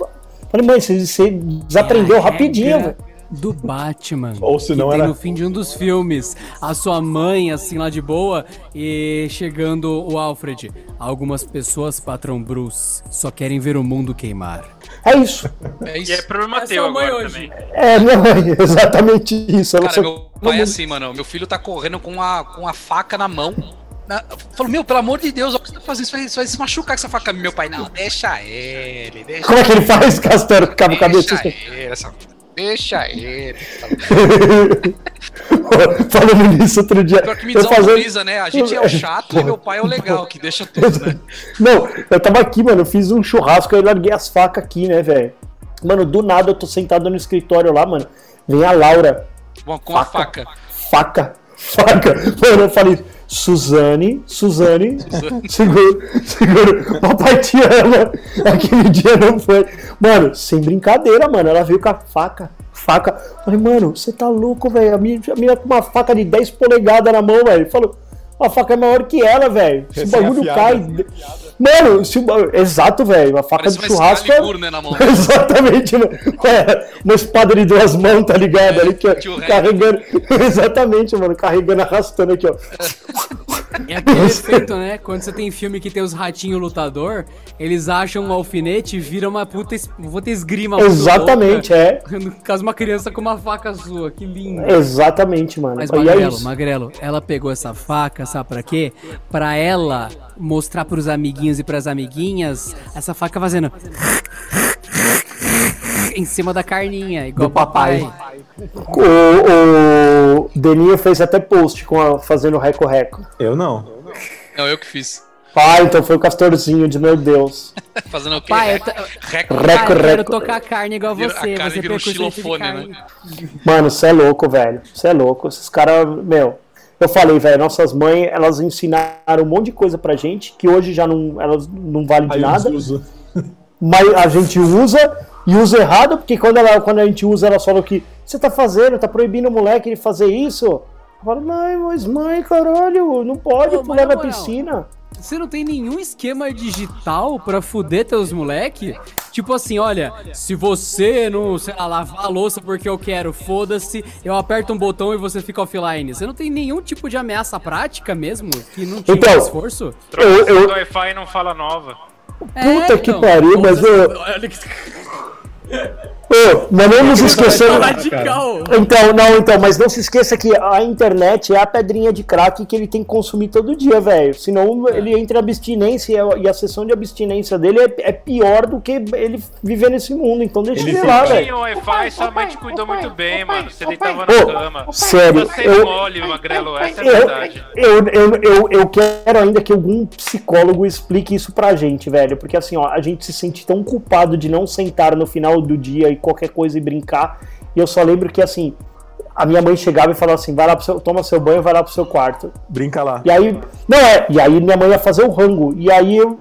falei, mãe, você, você desaprendeu É rapidinho, regra velho. Do Batman. Ou se não era- no fim de um dos filmes. A sua mãe, assim, lá de boa, e chegando o Alfred. Algumas pessoas, patrão Bruce, só querem ver o mundo queimar. É isso. É isso. E é problema É teu agora hoje. também. É, minha mãe, exatamente isso. Ela Cara, só- meu pai é assim, mano. Meu filho tá correndo com a, com a faca na mão. Na, falou, meu, pelo amor de Deus, olha o que você tá fazendo. Isso vai, isso vai se machucar com essa faca. Meu pai, não, deixa ele, deixa Como é que ele faz, Castelo? Deixa cabeça. ele, essa... deixa ele. Falando nisso outro dia. Pior que me eu fazendo- desautoriza, né? A gente é o chato e meu pai é o legal, que deixa tudo, né? Não, eu tava aqui, mano, eu fiz um churrasco aí larguei as facas aqui, né, velho? Mano, do nada eu tô sentado no escritório lá, mano. Vem a Laura, Bom, com a faca. faca, faca. Mano, eu falei, Suzane, Suzane, segura, segura. Papai te ama. Aquele dia não foi. Mano, sem brincadeira, mano. Ela veio com a faca, faca. Falei, mano, você tá louco, velho. A minha, a minha com uma faca de 10 polegadas na mão, velho. Falou, a faca é maior que ela, velho. Se o bagulho cai. Recém-afiada. Mano, se o exato, velho. A faca Parece de uma churrasco. é- Excalibur, né, na mão. Exatamente, mano. É, uma espada de duas mãos, tá ligado? É, ali, que, carregando. Exatamente, mano. Carregando, arrastando aqui, ó. É aquele efeito, né? Quando você tem filme que tem os ratinhos lutador, eles acham um alfinete e viram uma puta, es- uma puta esgrima. Exatamente, é. louca. No caso, uma criança com uma faca sua, que lindo. Exatamente, mano. Mas e é Magrelo, isso. Magrelo, ela pegou essa faca, sabe pra quê? Pra ela mostrar pros amiguinhos e pras amiguinhas essa faca fazendo em cima da carninha, igual Do papai. papai. O, o Deninho fez até post com a, fazendo reco-reco. Eu não. Não, eu que fiz. Ah, então foi o Castorzinho de meu Deus. Fazendo o quê? Pai, eu, ta- Reco. Reco, pai, eu quero tocar carne igual você. a carne você um de xilofone, né? Mano, você é louco, velho. Você é louco. Esses caras, meu. Eu falei, velho, nossas mães, elas ensinaram um monte de coisa pra gente que hoje já não, elas não valem de Aí nada. usa. mas a gente usa e usa errado, porque quando, ela, quando a gente usa, ela fala que você tá fazendo, tá proibindo o moleque de fazer isso. Eu falo, mas mãe, caralho, não pode Ô, mas pular na na moral, piscina. Você não tem nenhum esquema digital pra fuder teus moleque? Tipo assim, olha, se você não, sei lá, lavar a louça porque eu quero, foda-se, eu aperto um botão e você fica offline. Você não tem nenhum tipo de ameaça prática mesmo? Que não tinha Então, esforço? Eu, eu, do Wi-Fi não fala nova. Puta que então. pariu, mas eu- Olha que Ô, mas não nos esqueçamos. Então, não, então, mas não se esqueça que a internet é a pedrinha de crack que ele tem que consumir todo dia, velho. Senão ele entra em abstinência e a- e a sessão de abstinência dele é, é pior do que ele viver nesse mundo. Então deixa Ele ele lá, velho. o Wi-Fi, sua mãe te cuidou muito bem, mano. Você deitava na cama. sério, Você eu- mole, Magrelo, essa é a Eu, verdade. eu, eu, eu, eu quero ainda que algum psicólogo explique isso pra gente, velho. Porque assim, ó, a gente se sente tão culpado de não sentar no final do dia e qualquer coisa e brincar. E eu só lembro que assim, a minha mãe chegava e falava assim: vai lá pro seu, toma seu banho, vai lá pro seu quarto. Brinca lá. E aí, não é, e aí minha mãe ia fazer o rango. E aí eu,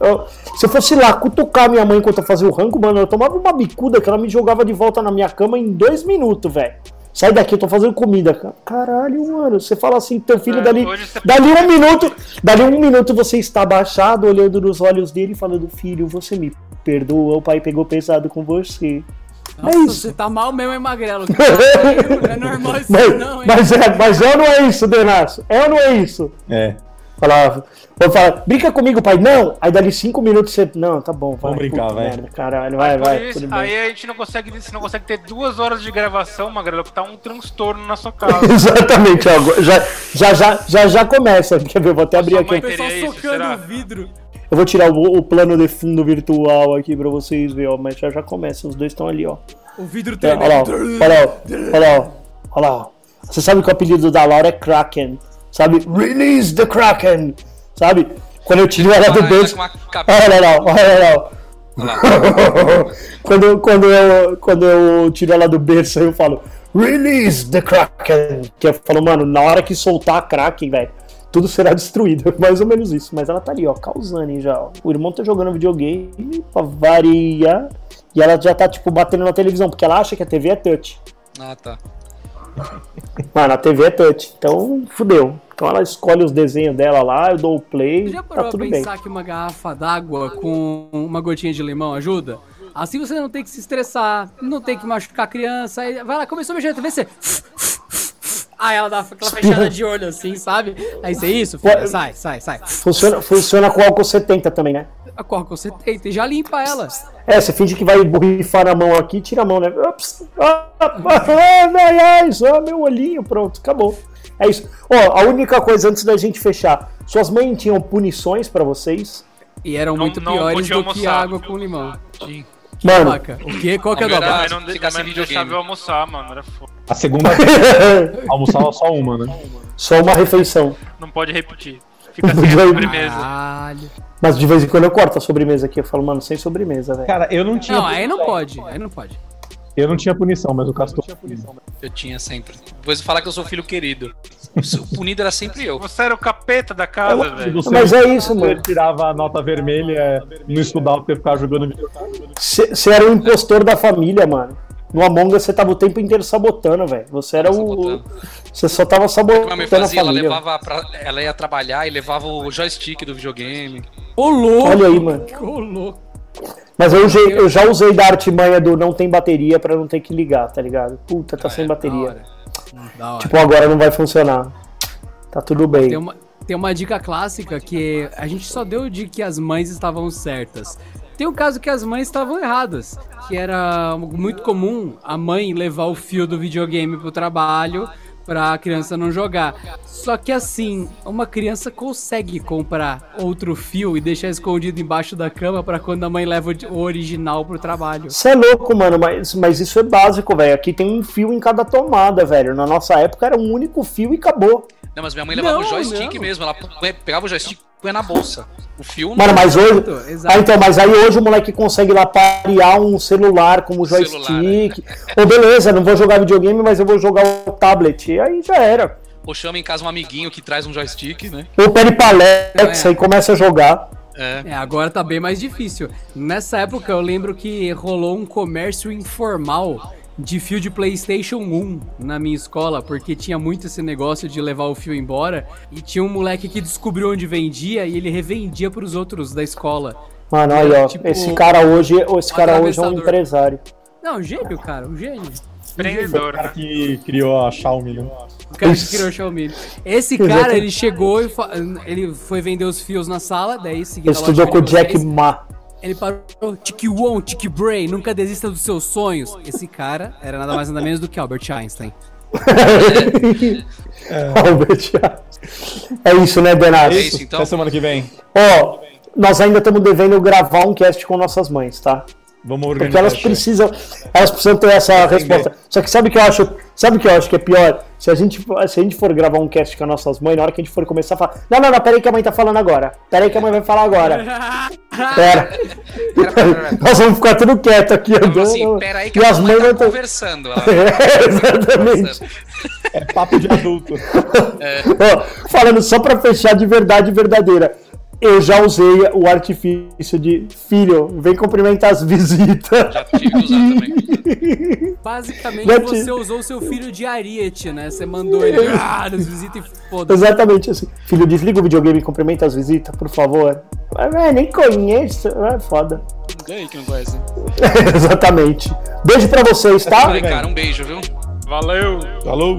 eu- se eu fosse lá cutucar minha mãe enquanto eu fazia o rango, mano, eu tomava uma bicuda que ela me jogava de volta na minha cama em dois minutos, velho. Sai daqui, eu tô fazendo comida. cara. Caralho, mano. Você fala assim, teu filho É, dali. Dali um minuto. Dali um minuto você está abaixado, olhando nos olhos dele e falando, filho, você me perdoa, o pai pegou pesado com você. Nossa, é isso. você tá mal mesmo, hein, Magrelo? Não é normal isso Mas, não, hein? mas, é, mas é ou não é isso, Denaço? É ou não é isso? É. Falava, vou falar, brinca comigo, pai. Não! Aí dali cinco minutos você. Não, tá bom, vai. Vamos brincar, puta vai. merda, caralho, vai, vai. isso, aí a gente não consegue, você não consegue ter duas horas de gravação, Magrelo, porque tá um transtorno na sua casa. Exatamente, ó, já, já, já, já, já começa. Quer ver? Vou até abrir aqui. O pessoal socando será? o vidro. Eu vou tirar o, o plano de fundo virtual aqui pra vocês verem, ó. Mas já já começa. Os dois estão ali, ó. O vidro É, olha lá, ó, tremendo. olha lá, olha lá, ó, olha lá. ó. Você sabe que o apelido da Laura é Kraken. Sabe? Release the Kraken! Sabe? Quando eu tiro ela do ela berço. Olha lá, olha lá. ó. Olha lá. quando, quando, eu, quando eu tiro ela do berço, eu falo Release the Kraken! Que eu falo, mano, na hora que soltar a Kraken, velho, tudo será destruído. Mais ou menos isso. Mas ela tá ali, ó, causando já. Ó. O irmão tá jogando videogame pra variar. E ela já tá, tipo, batendo na televisão, porque ela acha que a TV é touch. Ah, tá. Mano, a TV é touch. Então, fudeu. Então ela escolhe os desenhos dela lá, eu dou o play, Já tá parou tudo pra bem. pensar que uma garrafa d'água com uma gotinha de limão ajuda? Assim você não tem que se estressar, não tem que machucar a criança. Aí vai lá, começou a mexer na TV, você. Aí ela dá aquela fechada de olho assim, sabe? Aí você, isso, filha, Pô, sai, sai, sai. Funciona, funciona com álcool 70 também, né? Corre com 70 e já limpa ela. É, você finge que vai borrifar a mão aqui, tira a mão, né? Ups, ah, ah, só meu olhinho, pronto, acabou. É isso. Ó, a única coisa antes da gente fechar, suas mães tinham punições pra vocês? E eram Não- muito não piores do que almoçar. água com limão. Mano, Vaca, o quê? Qual que é o Não, da era- base? Mas não, de- ficar sem não deixava videogame. eu almoçar, mano. Era foda. A segunda almoçava só uma, né? só uma refeição. Não pode repetir. Fica sem a sobremesa. Caralho. Mas de vez em quando eu corto a sobremesa aqui. Eu falo, mano, sem sobremesa, velho. Cara, eu não tinha. Não, aí não pode, aí não pode. Eu não tinha punição, mas o Castor. Eu tinha sempre. Depois de falar que eu sou filho querido. O punido era sempre eu. Você era o capeta da casa, velho. Você, Mas é isso, você mano. tirava a nota vermelha, não estudava porque ficava jogando videogame. Você era o impostor da família, mano. No Among Us você tava o tempo inteiro sabotando, velho. Você era o. Sabotando. Você só tava O que minha mãe sabotando a fazia, ela levava pra, ela ia trabalhar e levava o joystick do videogame. Ô louco! Olha aí, mano. Ô louco! Mas eu, eu já usei da artimanha do não tem bateria pra não ter que ligar, tá ligado? Puta, tá Ah, sem é, Da bateria. hora. Da hora. Tipo, agora não vai funcionar. Tá tudo bem. Tem uma, tem uma dica clássica que a gente só deu de que as mães estavam certas. Tem um caso que as mães estavam erradas, que era muito comum a mãe levar o fio do videogame pro trabalho pra criança não jogar. Só que assim, uma criança consegue comprar outro fio e deixar escondido embaixo da cama pra quando a mãe leva o original pro trabalho. Você é louco, mano, mas, mas isso é básico, velho. Aqui tem um fio em cada tomada, velho. Na nossa época era um único fio e acabou. Não, mas minha mãe levava Não, o joystick não. mesmo. Ela pegava o joystick e punha na bolsa. O fio não. Mano, mas hoje. Exato, exato. Ah, então, mas aí hoje o moleque consegue lá parear um celular como Celular, joystick. Ô, beleza, não vou jogar videogame, mas eu vou jogar o tablet. E aí já era. Ou chama em casa um amiguinho que traz um joystick, né? Ou pede pra Alexa É. e começa a jogar. É. É, agora tá bem mais difícil. Nessa época eu lembro que rolou um comércio informal de fio de PlayStation 1 na minha escola, porque tinha muito esse negócio de levar o fio embora. E tinha um moleque que descobriu onde vendia e ele revendia pros outros da escola. Mano, aí, ó. Tipo, esse cara hoje, esse cara hoje é um empresário. Não, gênio, cara, um gênio. Empreendedor, O cara que criou a Xiaomi, né? O cara que criou o Xiaomi. Esse cara, ele chegou e fa- ele foi vender os fios na sala, daí seguindo a estudou com o Jack Ma. Ele parou, Tiki Won, Tiki Brain, nunca desista dos seus sonhos. Esse cara era nada mais nada menos do que Albert Einstein. Albert. É isso, né, Benato? É isso, então. Até semana que vem. Ó, nós ainda estamos devendo gravar um cast com nossas mães, tá? Vamos Porque organizar. elas isso aí. precisam, elas precisam ter essa resposta. Só que sabe o que eu acho? Sabe o que eu acho que é pior? Se a gente, se a gente for gravar um cast com as nossas mães, na hora que a gente for começar a falar, não, não, não, peraí que a mãe tá falando agora. Peraí que a mãe vai falar agora. Pera. Pera, pera, pera. Nós vamos ficar tudo quieto aqui Então, andando. assim, pera aí que e a as mãe mães tá conversando. Ela... É, exatamente. É papo de adulto. Ó, falando só pra fechar de verdade verdadeira. Eu já usei o artifício de filho, vem cumprimentar as visitas. Já tive que usar também. Basicamente, Já você usou seu filho de Ariete, né? Você mandou ele ah, nos visita e foda-se. Exatamente assim. Filho, desliga o videogame e cumprimenta as visitas, por favor. Ah, nem conheço. É foda. Ninguém que não conhece. Exatamente. Beijo pra vocês, tá? Falei, cara, um beijo, viu? Valeu! Falou.